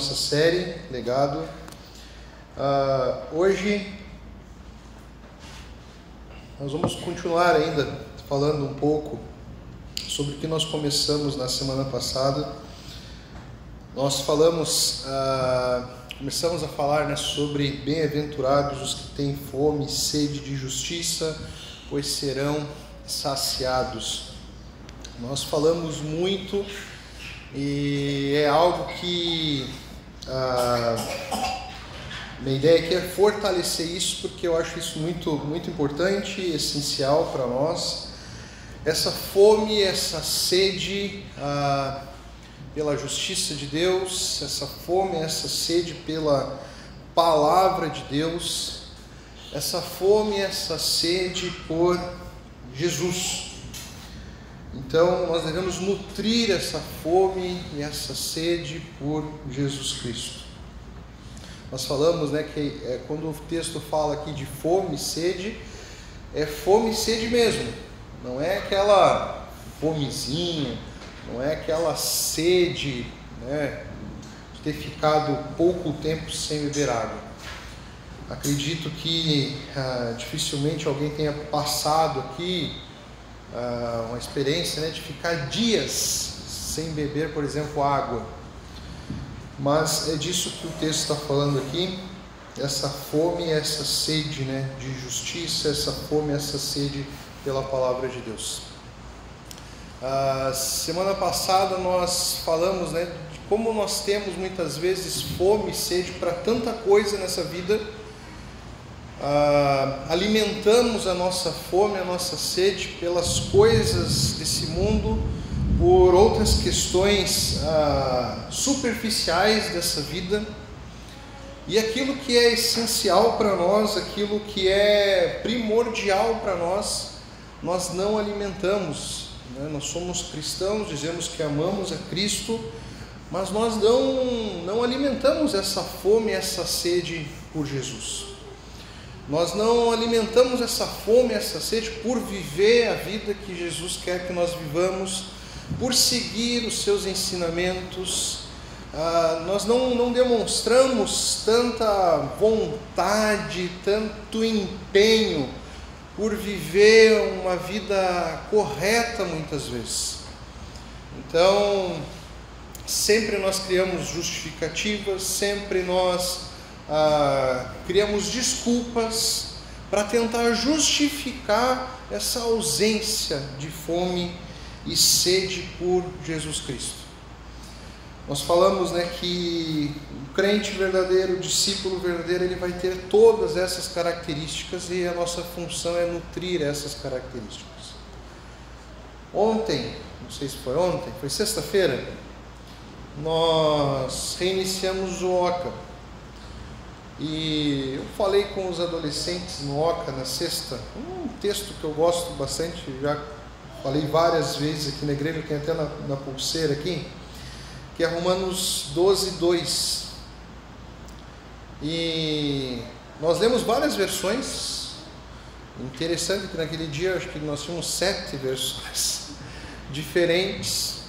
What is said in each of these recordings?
nossa série Legado. Uh, hoje nós vamos continuar ainda falando um pouco sobre o que nós começamos na semana passada. Nós falamos, uh, começamos a falar né, sobre bem-aventurados os que têm fome e sede de justiça, pois serão saciados. Nós falamos muito e é algo que a minha ideia aqui é fortalecer isso porque eu acho isso muito, muito importante, essencial para nós. Essa fome, essa sede ah, pela justiça de Deus, essa fome, essa sede pela palavra de Deus, essa fome, essa sede por Jesus. Então, nós devemos nutrir essa fome e essa sede por Jesus Cristo. Nós falamos né, que é, quando o texto fala aqui de fome e sede, é fome e sede mesmo, não é aquela fomezinha, não é aquela sede né, de ter ficado pouco tempo sem beber água. Acredito que ah, dificilmente alguém tenha passado aqui uh, uma experiência né, de ficar dias sem beber, por exemplo, água. Mas é disso que o texto está falando aqui, essa fome, essa sede né, de justiça, essa fome, essa sede pela palavra de Deus. Uh, semana passada nós falamos né, de como nós temos muitas vezes fome e sede para tanta coisa nessa vida ah, alimentamos a nossa fome, a nossa sede pelas coisas desse mundo, por outras questões ah, superficiais dessa vida, e aquilo que é essencial para nós, aquilo que é primordial para nós, nós não alimentamos. Né? Nós somos cristãos, dizemos que amamos a Cristo, mas nós não, não alimentamos essa fome, essa sede por Jesus. Nós não alimentamos essa fome, essa sede por viver a vida que Jesus quer que nós vivamos, por seguir os seus ensinamentos. Ah, nós não, não demonstramos tanta vontade, tanto empenho por viver uma vida correta muitas vezes. Então, sempre nós criamos justificativas, sempre nós ah, criamos desculpas para tentar justificar essa ausência de fome e sede por Jesus Cristo. Nós falamos né, que o crente verdadeiro, o discípulo verdadeiro, ele vai ter todas essas características e a nossa função é nutrir essas características. Ontem, não sei se foi ontem, foi sexta-feira, nós reiniciamos o OCA e eu falei com os adolescentes no OCA na sexta, um texto que eu gosto bastante, já falei várias vezes aqui na igreja, tem até na, na pulseira aqui, que é Romanos 12, 2. E nós lemos várias versões. Interessante que naquele dia acho que nós tínhamos sete versões diferentes.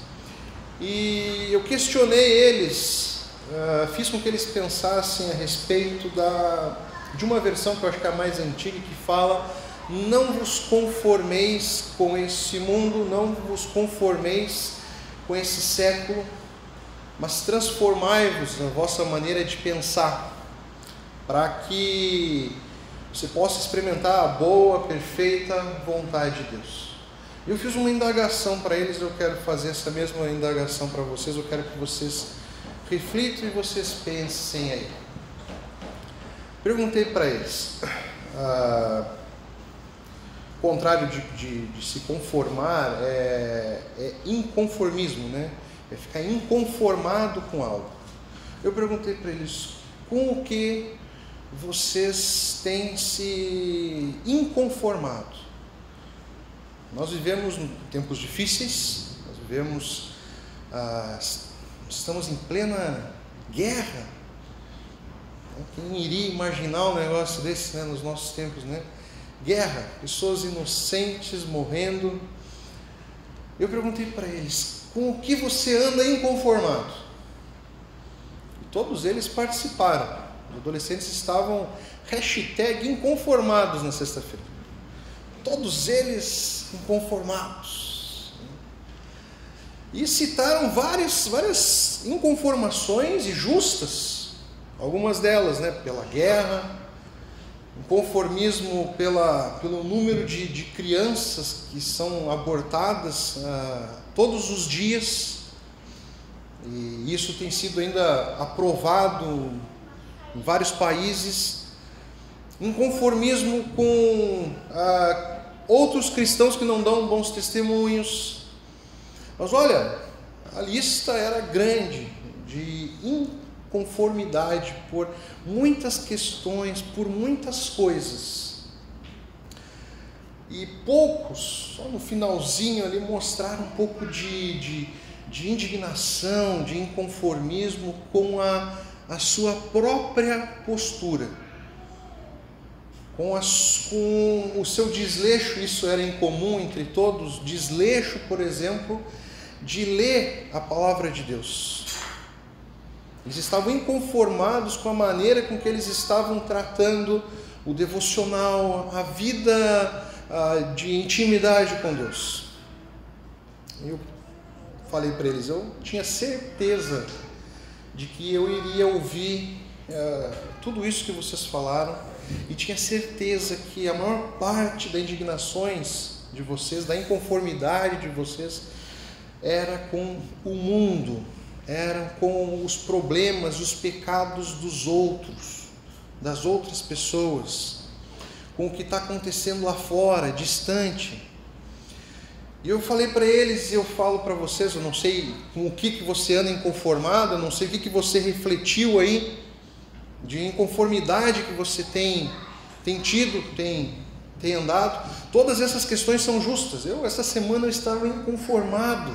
E eu questionei eles uh, fiz com que eles pensassem a respeito da, de uma versão que eu acho que é a mais antiga, que fala: Não vos conformeis com esse mundo, não vos conformeis com esse século, mas transformai-vos na vossa maneira de pensar, para que você possa experimentar a boa, perfeita vontade de Deus. Eu fiz uma indagação para eles, eu quero fazer essa mesma indagação para vocês, eu quero que vocês reflitam e vocês pensem aí. Perguntei para eles, ah, contrário de, de, de, se conformar é, é inconformismo, né? É ficar inconformado com algo. Eu perguntei para eles, com o que vocês têm se inconformado? Nós vivemos tempos difíceis, nós vivemos ah, estamos em plena guerra. Quem iria imaginar um negócio desse né, nos nossos tempos, né? Guerra, pessoas inocentes morrendo. Eu perguntei para eles: com o que você anda inconformado? todos eles participaram. Os adolescentes estavam hashtag inconformados na sexta-feira. Todos eles inconformados. E citaram várias, várias inconformações e justas, algumas delas, né, pela guerra, inconformismo pela, pelo número de, de crianças que são abortadas ah, todos os dias, e isso tem sido ainda aprovado em vários países, inconformismo com ah, outros cristãos que não dão bons testemunhos. Mas olha, a lista era grande de inconformidade por muitas questões, por muitas coisas. E poucos, só no finalzinho ali, mostraram um pouco de, de, de indignação, de inconformismo com a, a sua própria postura. Com, as, com o seu desleixo, isso era incomum entre todos, desleixo, por exemplo, de ler a palavra de Deus. Eles estavam inconformados com a maneira com que eles estavam tratando o devocional, a vida de intimidade com Deus. Eu falei para eles, eu tinha certeza de que eu iria ouvir uh, tudo isso que vocês falaram e tinha certeza que a maior parte das indignações de vocês, da inconformidade de vocês, era com o mundo, eram com os problemas, os pecados dos outros, das outras pessoas, com o que está acontecendo lá fora, distante. E eu falei para eles, e eu falo para vocês, eu não sei com o que, que você anda inconformado, eu não sei o que, que você refletiu aí, de inconformidade que você tem, tem tido, tem, tem andado. Todas essas questões são justas. Eu, essa semana, eu estava inconformado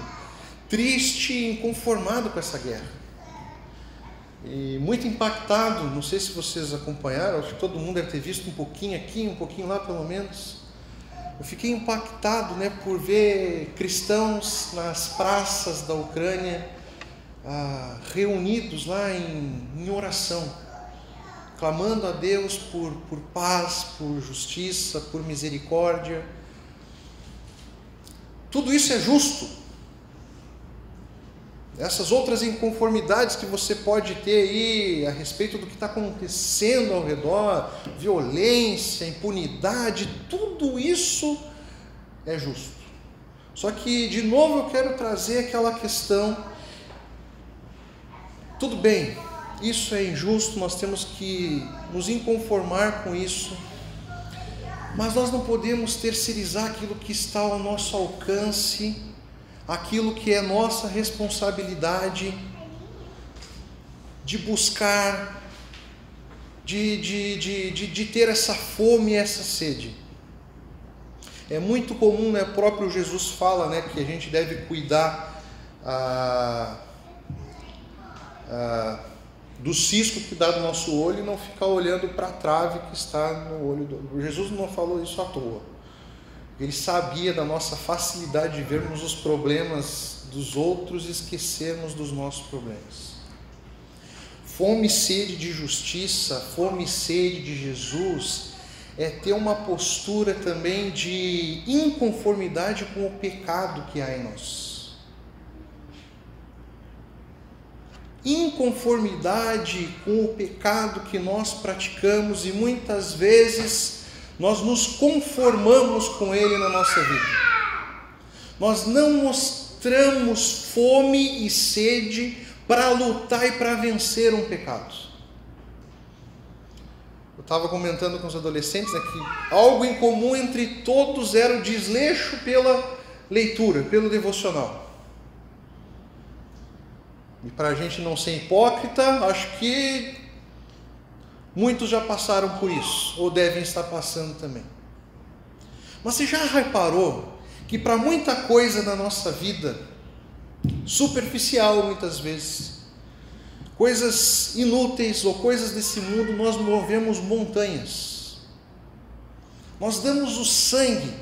triste e inconformado com essa guerra. E muito impactado, não sei se vocês acompanharam, acho que todo mundo deve ter visto um pouquinho aqui, um pouquinho lá pelo menos. Eu fiquei impactado né, por ver cristãos nas praças da Ucrânia ah, reunidos lá em, em oração, clamando a Deus por, por paz, por justiça, por misericórdia. Tudo isso é justo, essas outras inconformidades que você pode ter aí a respeito do que está acontecendo ao redor, violência, impunidade, tudo isso é justo. Só que, de novo, eu quero trazer aquela questão: tudo bem, isso é injusto, nós temos que nos inconformar com isso, mas nós não podemos terceirizar aquilo que está ao nosso alcance aquilo que é nossa responsabilidade de buscar, de, de, de, de, de ter essa fome e essa sede. É muito comum, né? O próprio Jesus fala, né, que a gente deve cuidar ah, ah, do cisco que dá no nosso olho e não ficar olhando para a trave que está no olho do. Jesus não falou isso à toa. Ele sabia da nossa facilidade de vermos os problemas dos outros e esquecermos dos nossos problemas. Fome e sede de justiça, fome e sede de Jesus é ter uma postura também de inconformidade com o pecado que há em nós. Inconformidade com o pecado que nós praticamos e muitas vezes nós nos conformamos com Ele na nossa vida. Nós não mostramos fome e sede para lutar e para vencer um pecado. Eu estava comentando com os adolescentes né, que algo em comum entre todos era o desleixo pela leitura, pelo devocional. E para a gente não ser hipócrita, acho que Muitos já passaram por isso, ou devem estar passando também. Mas você já reparou que para muita coisa na nossa vida, superficial muitas vezes, coisas inúteis ou coisas desse mundo, nós movemos montanhas. Nós damos o sangue,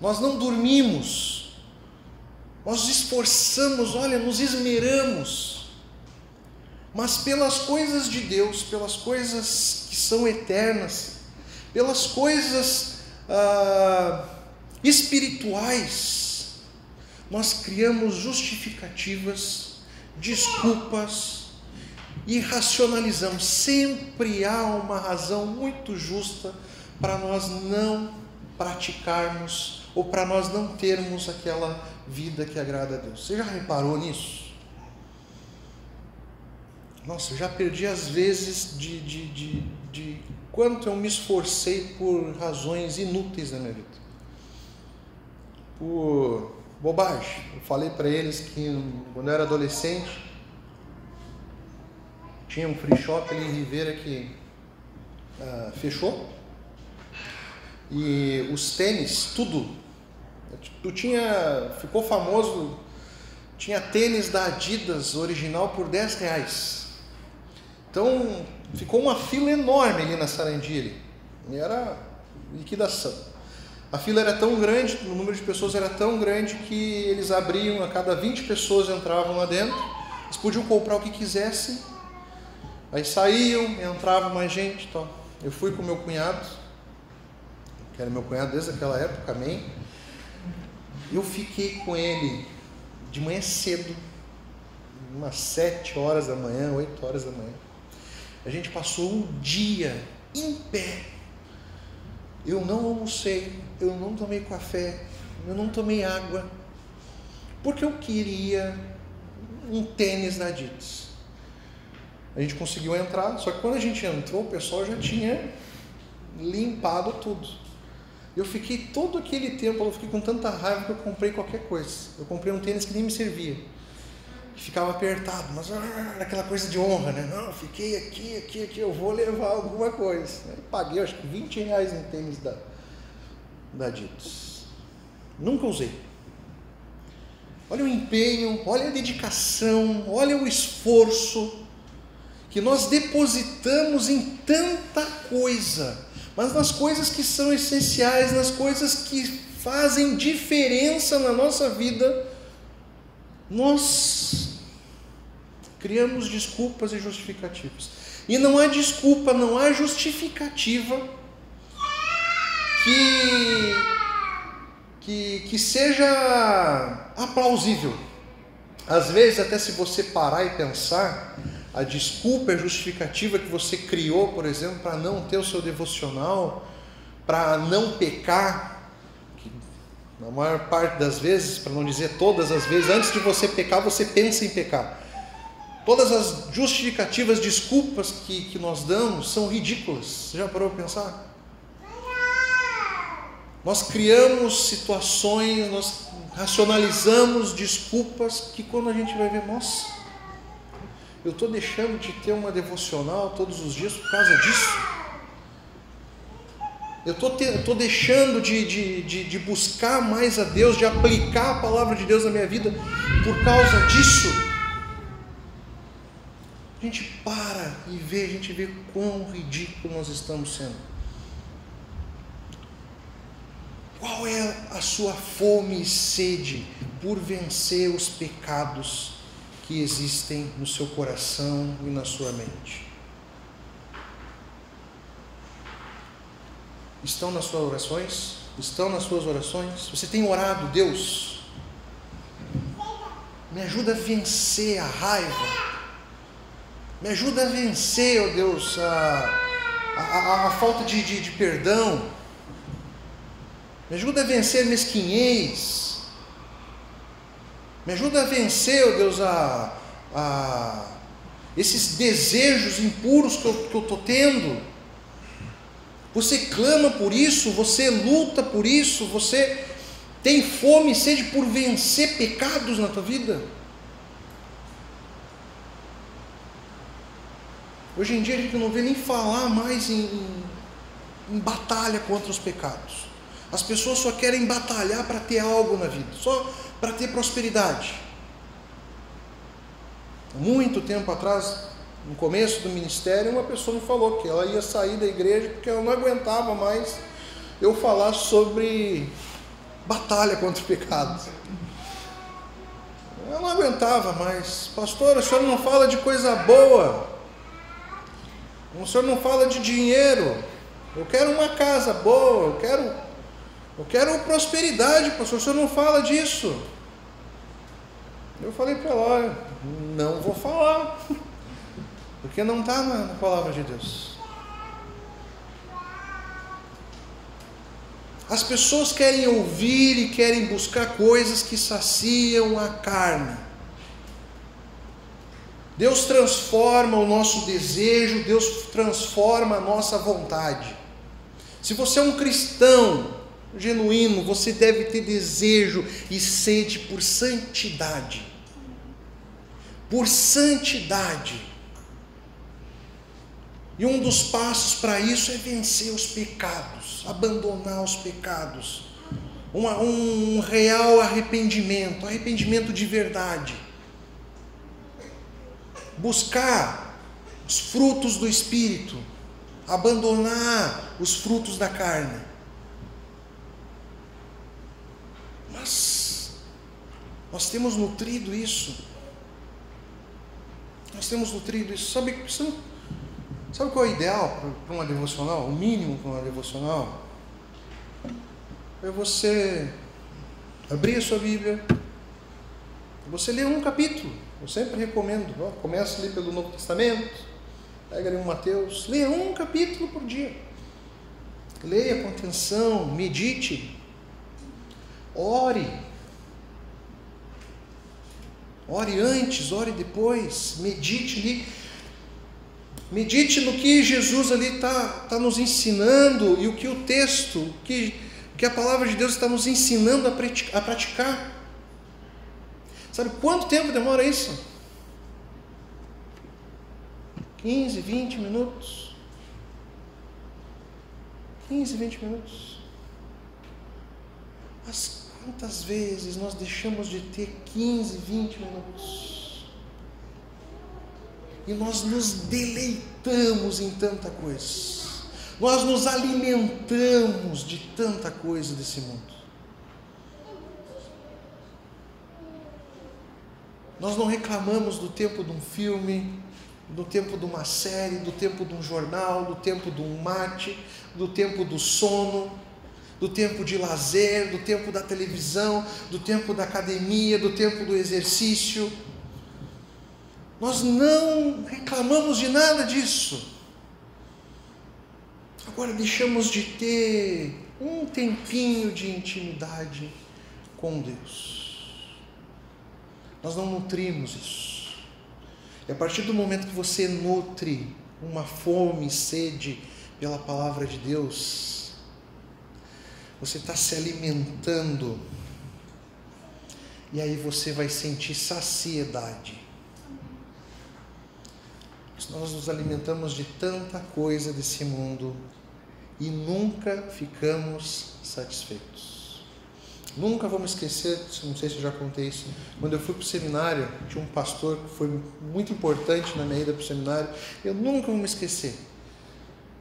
nós não dormimos, nós esforçamos, olha, nos esmeramos mas pelas coisas de Deus, pelas coisas que são eternas, pelas coisas ah, espirituais, nós criamos justificativas, desculpas e racionalizamos. Sempre há uma razão muito justa para nós não praticarmos ou para nós não termos aquela vida que agrada a Deus. Você já reparou nisso? Nossa, eu já perdi as vezes de, de, de, de quanto eu me esforcei por razões inúteis na minha vida. Por bobagem. Eu falei para eles que quando eu era adolescente, tinha um free shop ali em Ribeira que uh, fechou. E os tênis, tudo. Tu tinha. Ficou famoso. Tinha tênis da Adidas original por 10 reais. Então, ficou uma fila enorme ali na Sarandí. E era liquidação. A fila era tão grande, o número de pessoas era tão grande que eles abriam, a cada 20 pessoas entravam lá dentro, eles podiam comprar o que quisessem, aí saíam, entrava mais gente. Então, eu fui com meu cunhado, que era meu cunhado desde aquela época, amém. Eu fiquei com ele de manhã cedo, umas 7 horas da manhã, 8 horas da manhã. A gente passou um dia em pé. Eu não almocei, eu não tomei café, eu não tomei água, porque eu queria um tênis da Adidas. A gente conseguiu entrar, só que quando a gente entrou, o pessoal já tinha limpado tudo. Eu fiquei todo aquele tempo, eu fiquei com tanta raiva que eu comprei qualquer coisa. Eu comprei um tênis que nem me servia ficava apertado, mas ah, aquela coisa de honra, né? Não, fiquei aqui, aqui, aqui, eu vou levar alguma coisa. Paguei acho que 20 reais em tênis da, da Adidas. Nunca usei. Olha o empenho, olha a dedicação, olha o esforço que nós depositamos em tanta coisa, mas nas coisas que são essenciais, nas coisas que fazem diferença na nossa vida, nós criamos desculpas e justificativas. E não há desculpa, não há justificativa que, que, que seja aplausível. Às vezes, até se você parar e pensar, a desculpa e a justificativa que você criou, por exemplo, para não ter o seu devocional, para não pecar, na maior parte das vezes, para não dizer todas as vezes, antes de você pecar, você pensa em pecar. Todas as justificativas, desculpas que, que nós damos são ridículas. Você já parou para pensar? Nós criamos situações, nós racionalizamos desculpas que quando a gente vai ver, nossa, eu estou deixando de ter uma devocional todos os dias por causa disso. Eu estou deixando de, de, de, de, buscar mais a Deus, de aplicar a palavra de Deus na minha vida por causa disso. A gente para e vê, a gente vê quão ridículo nós estamos sendo. Qual é a sua fome e sede por vencer os pecados que existem no seu coração e na sua mente? Estão nas suas orações? Estão nas suas orações? Você tem orado, Deus? Me ajuda a vencer a raiva. Me ajuda a vencer, ó oh Deus, a, a, a falta de, de, de, perdão. Me ajuda a vencer a mesquinhez. Me ajuda a vencer, ó oh Deus, a, a esses desejos impuros que eu estou tendo. Você clama por isso, você luta por isso, você tem fome e sede por vencer pecados na tua vida. Hoje em dia a gente não vê nem falar mais em, em, batalha contra os pecados. As pessoas só querem batalhar para ter algo na vida, só para ter prosperidade. Muito tempo atrás, no começo do ministério, uma pessoa me falou que ela ia sair da igreja porque ela não aguentava mais eu falar sobre batalha contra o pecado. Eu não aguentava mais. Pastor, o senhor não fala de coisa boa. O senhor não fala de dinheiro. Eu quero uma casa boa, eu quero, eu quero prosperidade, pastor. O senhor não fala disso. Eu falei para ela, não vou falar, porque não está na, na palavra de Deus. As pessoas querem ouvir e querem buscar coisas que saciam a carne. Deus transforma o nosso desejo, Deus transforma a nossa vontade. Se você é um cristão genuíno, você deve ter desejo e sede por santidade. Por santidade. E um dos passos para isso é vencer os pecados, abandonar os pecados. Um, um real arrependimento, arrependimento de verdade buscar os frutos do Espírito, abandonar os frutos da carne. Mas nós temos nutrido isso. Nós temos nutrido isso. Sabe, sabe qual é o ideal para uma devocional? O mínimo para uma devocional? É você abrir a sua Bíblia, você ler um capítulo. Eu sempre recomendo, ó, começa ali pelo Novo Testamento, pega ali um Mateus, leia um capítulo por dia. Leia com atenção, medite, ore. Ore antes, ore depois, medite ali. Medite no que Jesus ali está tá nos ensinando e o que o texto, que, que a palavra de Deus está nos ensinando a praticar. Sabe quanto tempo demora isso? 15, 20 minutos. 15, 20 minutos. Mas quantas vezes nós deixamos de ter 15, 20 minutos? E nós nos deleitamos em tanta coisa. Nós nos alimentamos de tanta coisa desse mundo. Nós não reclamamos do tempo de um filme, do tempo de uma série, do tempo de um jornal, do tempo de um mate, do tempo do sono, do tempo de lazer, do tempo da televisão, do tempo da academia, do tempo do exercício. Nós não reclamamos de nada disso. Agora deixamos de ter um tempinho de intimidade com Deus. Nós não nutrimos isso. E a partir do momento que você nutre uma fome sede pela palavra de Deus, você está se alimentando, e aí você vai sentir saciedade. Nós nos alimentamos de tanta coisa desse mundo e nunca ficamos satisfeitos. Nunca me esquecer, não sei se eu já contei isso, quando eu fui para o seminário, tinha um pastor que foi muito importante na minha ida para o seminário, eu nunca vou me esquecer.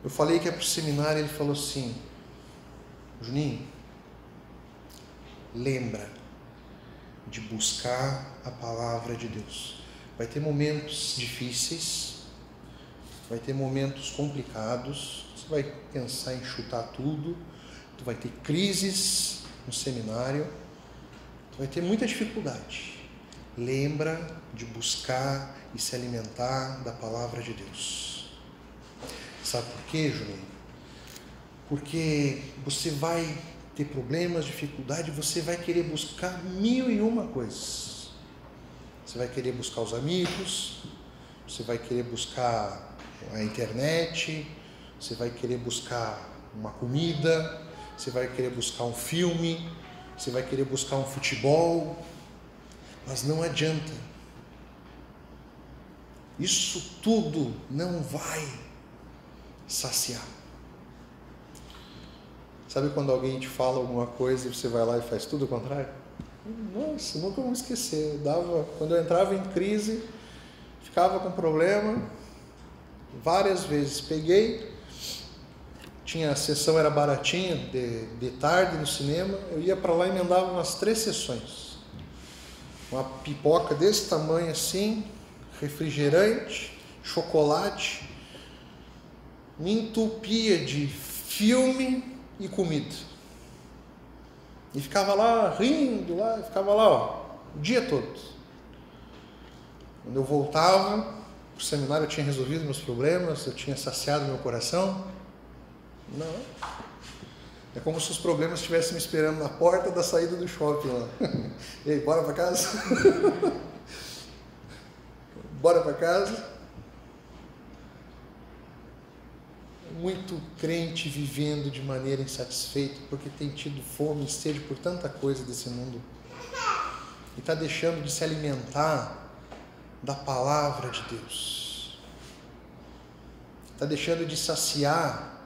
Eu falei que é para o seminário, ele falou assim: Juninho, lembra de buscar a palavra de Deus. Vai ter momentos difíceis, vai ter momentos complicados, você vai pensar em chutar tudo, tu vai ter crises no seminário, tu vai ter muita dificuldade. Lembra de buscar e se alimentar da palavra de Deus. Sabe por quê, Juninho? Porque você vai ter problemas, dificuldade, você vai querer buscar mil e uma coisas. Você vai querer buscar os amigos, você vai querer buscar a internet, você vai querer buscar uma comida, você vai querer buscar um filme, você vai querer buscar um futebol, mas não adianta. Isso tudo não vai saciar. Sabe quando alguém te fala alguma coisa e você vai lá e faz tudo o contrário? Nossa, nunca vou esquecer. Dava, quando eu entrava em crise, ficava com problema, várias vezes peguei, tinha a sessão era baratinha, de, de tarde no cinema, eu ia para lá e emendava umas três sessões. uma pipoca desse tamanho assim, refrigerante, chocolate, me entupia de filme e comida. E ficava lá rindo, lá, ficava lá ó, o dia todo. Quando eu voltava o seminário, tinha resolvido meus problemas, eu tinha saciado meu coração. Não. É como se os problemas estivessem me esperando na porta da saída do shopping lá. E aí, bora para casa? bora para casa? muito crente vivendo de maneira insatisfeita porque tem tido fome e sede por tanta coisa desse mundo e está deixando de se alimentar da palavra de Deus, está deixando de saciar,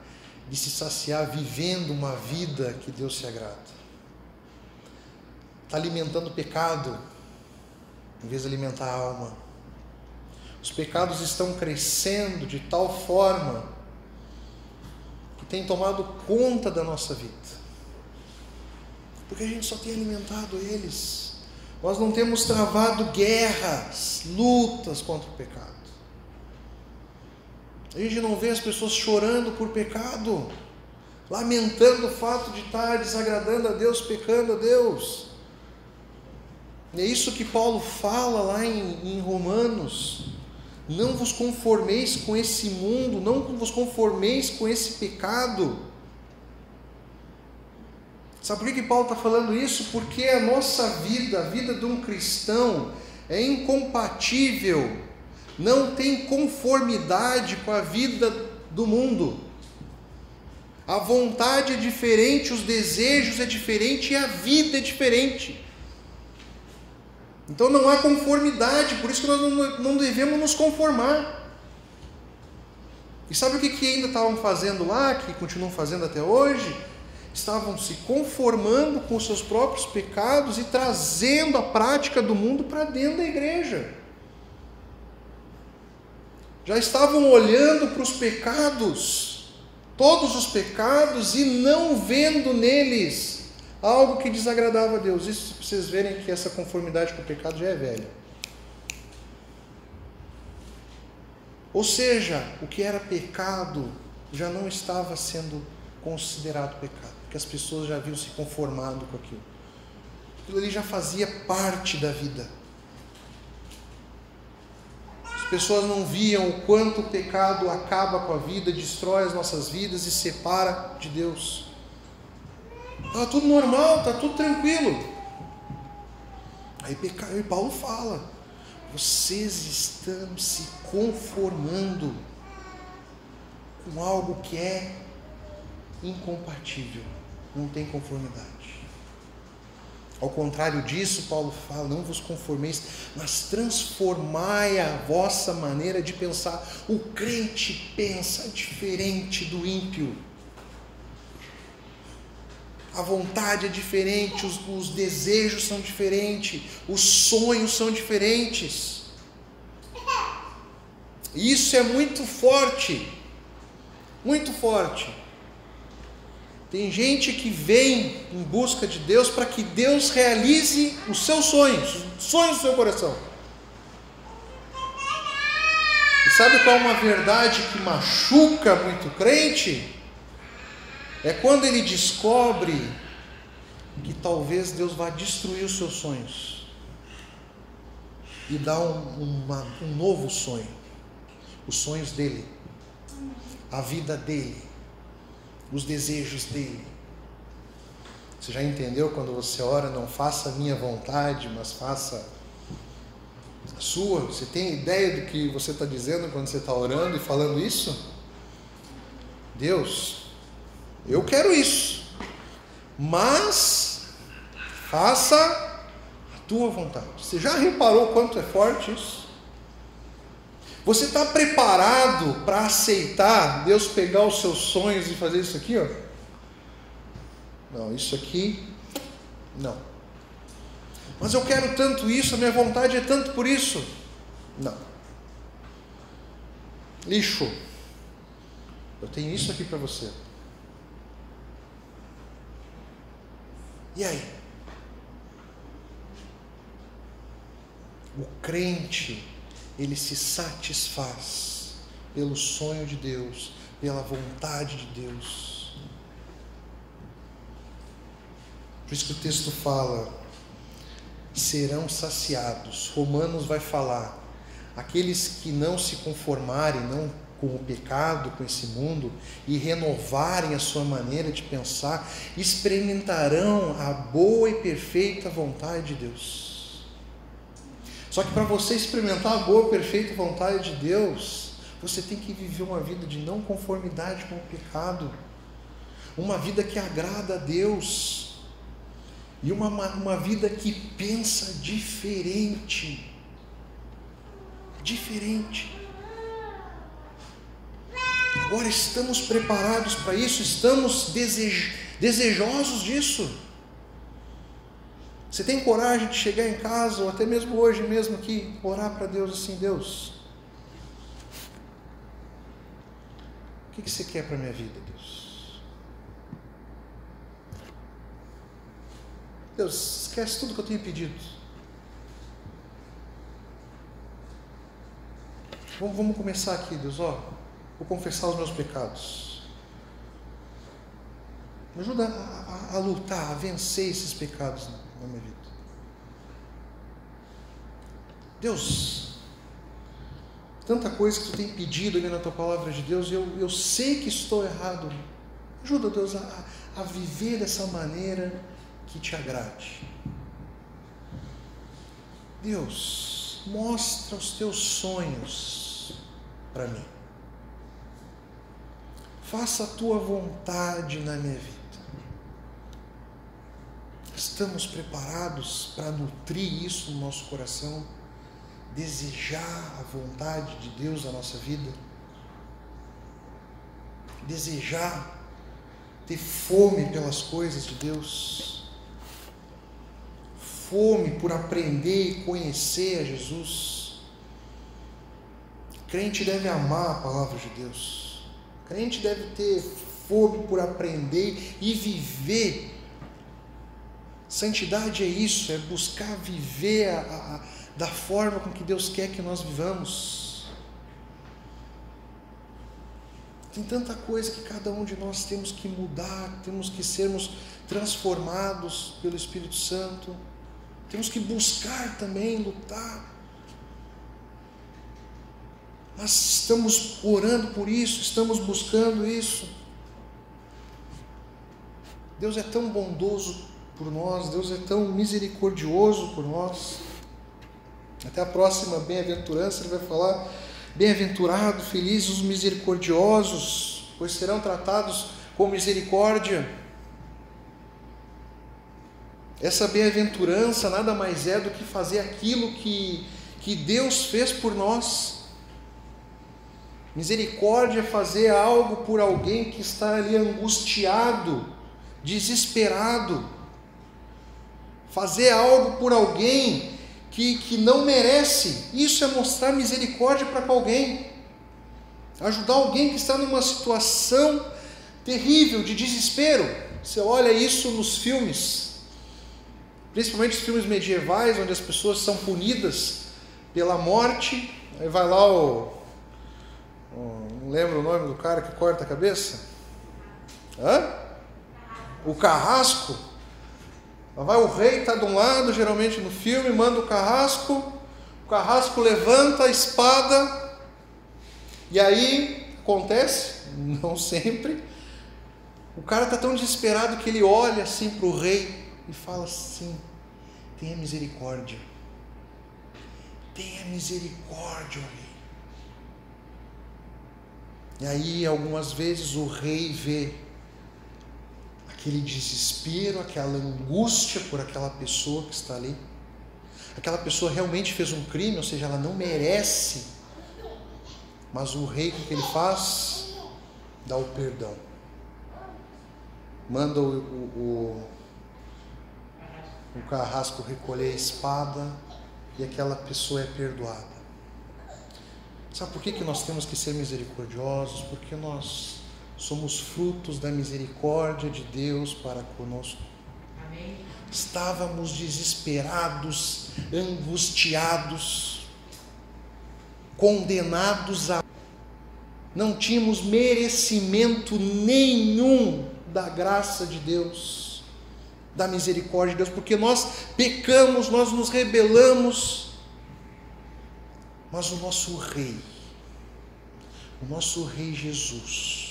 de se saciar vivendo uma vida que Deus se agrada, está alimentando o pecado em vez de alimentar a alma. Os pecados estão crescendo de tal forma tem tomado conta da nossa vida. Porque a gente só tem alimentado eles. Nós não temos travado guerras, lutas contra o pecado. A gente não vê as pessoas chorando por pecado, lamentando o fato de estar desagradando a Deus, pecando a Deus. É isso que Paulo fala lá em, em Romanos. Não vos conformeis com esse mundo, não vos conformeis com esse pecado. Sabe por que, Paulo está falando isso? Porque a nossa vida, a vida de um cristão, é incompatível, não tem conformidade com a vida do mundo. A vontade é diferente, os desejos é diferente e a vida é diferente. Então não há conformidade, por isso que nós não devemos nos conformar. E sabe o que, que ainda estavam fazendo lá, que continuam fazendo até hoje? Estavam se conformando com seus próprios pecados e trazendo a prática do mundo para dentro da igreja. Já estavam olhando para os pecados, todos os pecados, e não vendo neles algo que desagradava a Deus. Isso para vocês verem que essa conformidade com o pecado já é velha. Ou seja, o que era pecado já não estava sendo considerado pecado, as pessoas já haviam se conformado com aquilo. Aquilo ali já fazia parte da vida. As pessoas não viam o quanto o pecado acaba com a vida, destrói as nossas vidas e separa de Deus. Está tudo normal, está tudo tranquilo. Aí Paulo fala: vocês estão se conformando com algo que é incompatível, não tem conformidade. Ao contrário disso, Paulo fala: não vos conformeis, mas transformai a vossa maneira de pensar. O crente pensa diferente do ímpio a vontade é diferente, os, os desejos são diferentes, os sonhos são diferentes. Isso é muito forte, muito forte. Tem gente que vem em busca de Deus para que Deus realize os seus sonhos, os sonhos do seu coração. E sabe qual é uma verdade que machuca muito crente? É quando ele descobre que talvez Deus vá destruir os seus sonhos e dar um, uma, um novo sonho, os sonhos dele, a vida dele, os desejos dele. Você já entendeu quando você ora, não faça minha vontade, mas faça a sua? Você tem ideia do que você está dizendo quando você está orando e falando isso? Deus, eu quero isso. Mas faça a tua vontade. Você já reparou quanto é forte isso? Você está preparado para aceitar Deus pegar os seus sonhos e fazer isso aqui, ó? Não, isso aqui não. Mas eu quero tanto isso, a minha vontade é tanto por isso. Não. Lixo. Eu tenho isso aqui para você. E aí? O crente, ele se satisfaz pelo sonho de Deus, pela vontade de Deus. Por isso que o texto fala: serão saciados. Romanos vai falar: aqueles que não se conformarem, não com o pecado, com esse mundo, e renovarem a sua maneira de pensar, experimentarão a boa e perfeita vontade de Deus. Só que para você experimentar a boa perfeita vontade de Deus, você tem que viver uma vida de não conformidade com o pecado, uma vida que agrada a Deus, e uma, uma vida que pensa diferente. Diferente. Agora estamos preparados para isso, estamos desej desejosos disso. Você tem coragem de chegar em casa, ou até mesmo hoje mesmo aqui, orar para Deus assim, Deus, o que, que você quer para a minha vida, Deus? Deus, esquece tudo que eu tenho pedido. Vamos, vamos começar aqui, Deus, ó. Vou confessar os meus pecados. Me ajuda a, a, a lutar, a vencer esses pecados na vida. Deus, tanta coisa que tu tem pedido ali na tua palavra de Deus, eu, eu sei que estou errado. Ajuda, Deus, a, a viver dessa maneira que te agrade. Deus, mostra os teus sonhos para mim faça a tua vontade na minha vida. Estamos preparados para nutrir isso no nosso coração, desejar a vontade de Deus na nossa vida, desejar ter fome pelas coisas de Deus, fome por aprender e conhecer a Jesus. Crente deve amar a palavra de Deus crente deve ter fome por aprender e viver. Santidade é isso, é buscar viver a, a, da forma com que Deus quer que nós vivamos. Tem tanta coisa que cada um de nós temos que mudar, temos que sermos transformados pelo Espírito Santo, temos que buscar também, lutar. Nós estamos orando por isso, estamos buscando isso. Deus é tão bondoso por nós, Deus é tão misericordioso por nós. Até a próxima bem-aventurança ele vai falar: Bem-aventurado, felizes os misericordiosos, pois serão tratados com misericórdia. Essa bem-aventurança nada mais é do que fazer aquilo que, que Deus fez por nós. Misericórdia é fazer algo por alguém que está ali angustiado, desesperado. Fazer algo por alguém que, que não merece. Isso é mostrar misericórdia para alguém. Ajudar alguém que está numa situação terrível, de desespero. Você olha isso nos filmes, principalmente os filmes medievais, onde as pessoas são punidas pela morte. Aí vai lá o não lembro o nome do cara que corta a cabeça? Hã? O carrasco. Lá vai o rei, está de um lado, geralmente no filme, manda o carrasco, o carrasco levanta a espada, e aí acontece, não sempre, o cara está tão desesperado que ele olha assim para o rei e fala assim: tenha misericórdia, tenha misericórdia, rei. E aí, algumas vezes, o rei vê aquele desespero, aquela angústia por aquela pessoa que está ali. Aquela pessoa realmente fez um crime, ou seja, ela não merece. Mas o rei, o que ele faz? Dá o perdão. Manda o, o, o, o carrasco recolher a espada e aquela pessoa é perdoada. Sabe por que, que nós temos que ser misericordiosos? Porque nós somos frutos da misericórdia de Deus para conosco. Amém. estávamos desesperados, angustiados, condenados a. Não tínhamos merecimento nenhum da graça de Deus, da misericórdia de Deus, porque nós pecamos, nós nos rebelamos, mas o nosso Rei, o nosso Rei Jesus,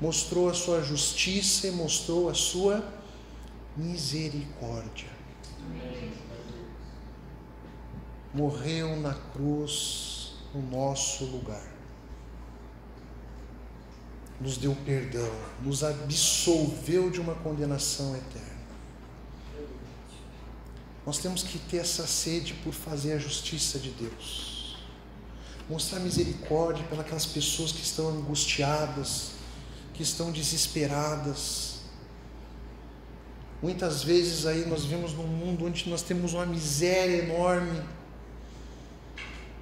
mostrou a sua justiça e mostrou a sua misericórdia. Morreu na cruz no nosso lugar. Nos deu perdão, nos absolveu de uma condenação eterna. Nós temos que ter essa sede por fazer a justiça de Deus. Mostrar misericórdia pelas pessoas que estão angustiadas, que estão desesperadas, Muitas vezes aí nós vivemos num mundo onde nós temos uma miséria enorme.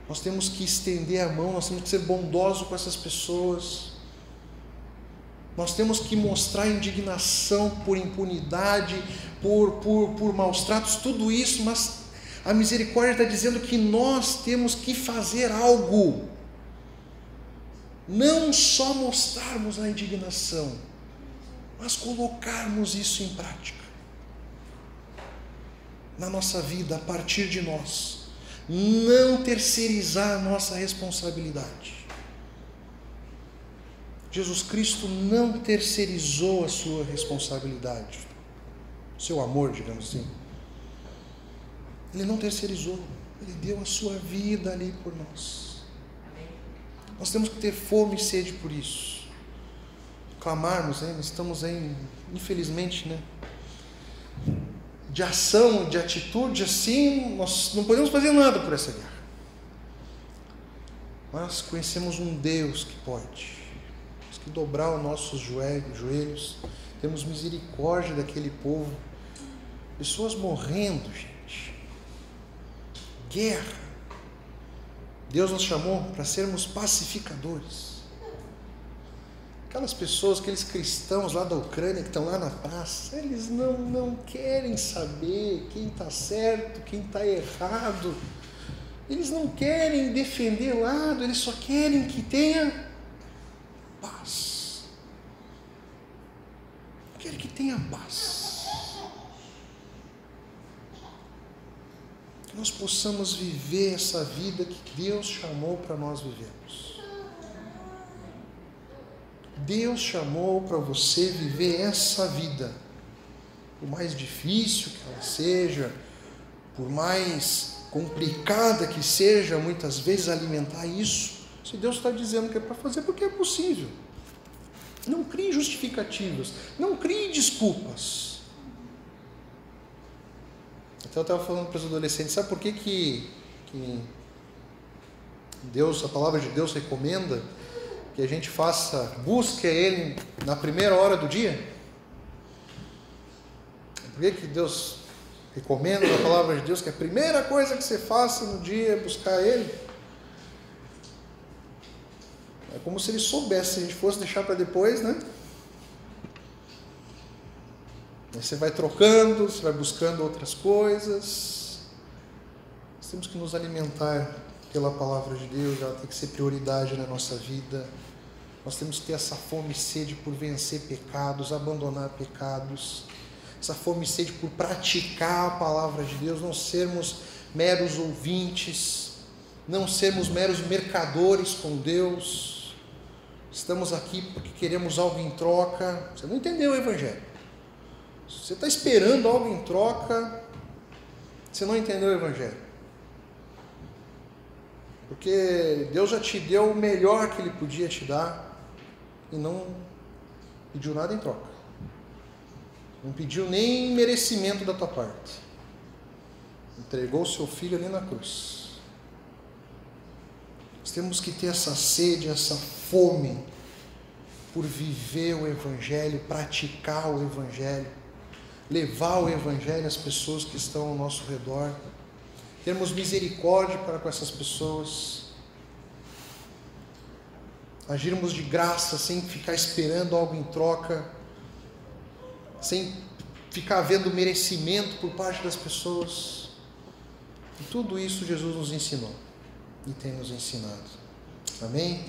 Nós temos que estender a mão, nós temos que ser bondosos com essas pessoas. Nós temos que mostrar indignação por impunidade, por, por, por maus tratos, tudo isso, mas a misericórdia está dizendo que nós temos que fazer algo. Não só mostrarmos a indignação, mas colocarmos isso em prática na nossa vida a partir de nós. Não terceirizar a nossa responsabilidade. Jesus Cristo não terceirizou a sua responsabilidade, seu amor, digamos assim. Ele não terceirizou, ele deu a sua vida ali por nós. Nós temos que ter fome e sede por isso. Clamarmos, né? estamos aí, infelizmente, né? de ação, de atitude assim, nós não podemos fazer nada por essa guerra. Mas conhecemos um Deus que pode. Temos que dobrar os nossos joelhos, joelhos. Temos misericórdia daquele povo. Pessoas morrendo, gente. Guerra. Deus nos chamou para sermos pacificadores. Aquelas pessoas, aqueles cristãos lá da Ucrânia que estão lá na praça, eles não, não querem saber quem está certo, quem está errado. Eles não querem defender lado, eles só querem que tenha paz. Querem que tenha paz. Que nós possamos viver essa vida que Deus chamou para nós vivermos. Deus chamou para você viver essa vida, por mais difícil que ela seja, por mais complicada que seja, muitas vezes alimentar isso. Se Deus está dizendo que é para fazer, porque é possível. Não crie justificativas, não crie desculpas. Até eu estava falando para os adolescentes, sabe por que, que, que Deus, a palavra de Deus recomenda que a gente faça, busque Ele na primeira hora do dia? Por que, que Deus recomenda na palavra de Deus que a primeira coisa que você faça no dia é buscar Ele? É como se Ele soubesse, se a gente fosse deixar para depois, né? Aí você vai trocando, você vai buscando outras coisas. Nós temos que nos alimentar pela palavra de Deus, ela tem que ser prioridade na nossa vida. Nós temos que ter essa fome e sede por vencer pecados, abandonar pecados, essa fome e sede por praticar a palavra de Deus, não sermos meros ouvintes, não sermos meros mercadores com Deus. Estamos aqui porque queremos algo em troca. Você não entendeu o Evangelho. Você está esperando algo em troca, você não entendeu o Evangelho. Porque Deus já te deu o melhor que Ele podia te dar e não pediu nada em troca. Não pediu nem merecimento da tua parte. Entregou o seu filho ali na cruz. Nós temos que ter essa sede, essa fome por viver o Evangelho, praticar o Evangelho, levar o Evangelho às pessoas que estão ao nosso redor termos misericórdia para com essas pessoas, agirmos de graça sem ficar esperando algo em troca, sem ficar havendo merecimento por parte das pessoas. E tudo isso Jesus nos ensinou e tem nos ensinado. Amém?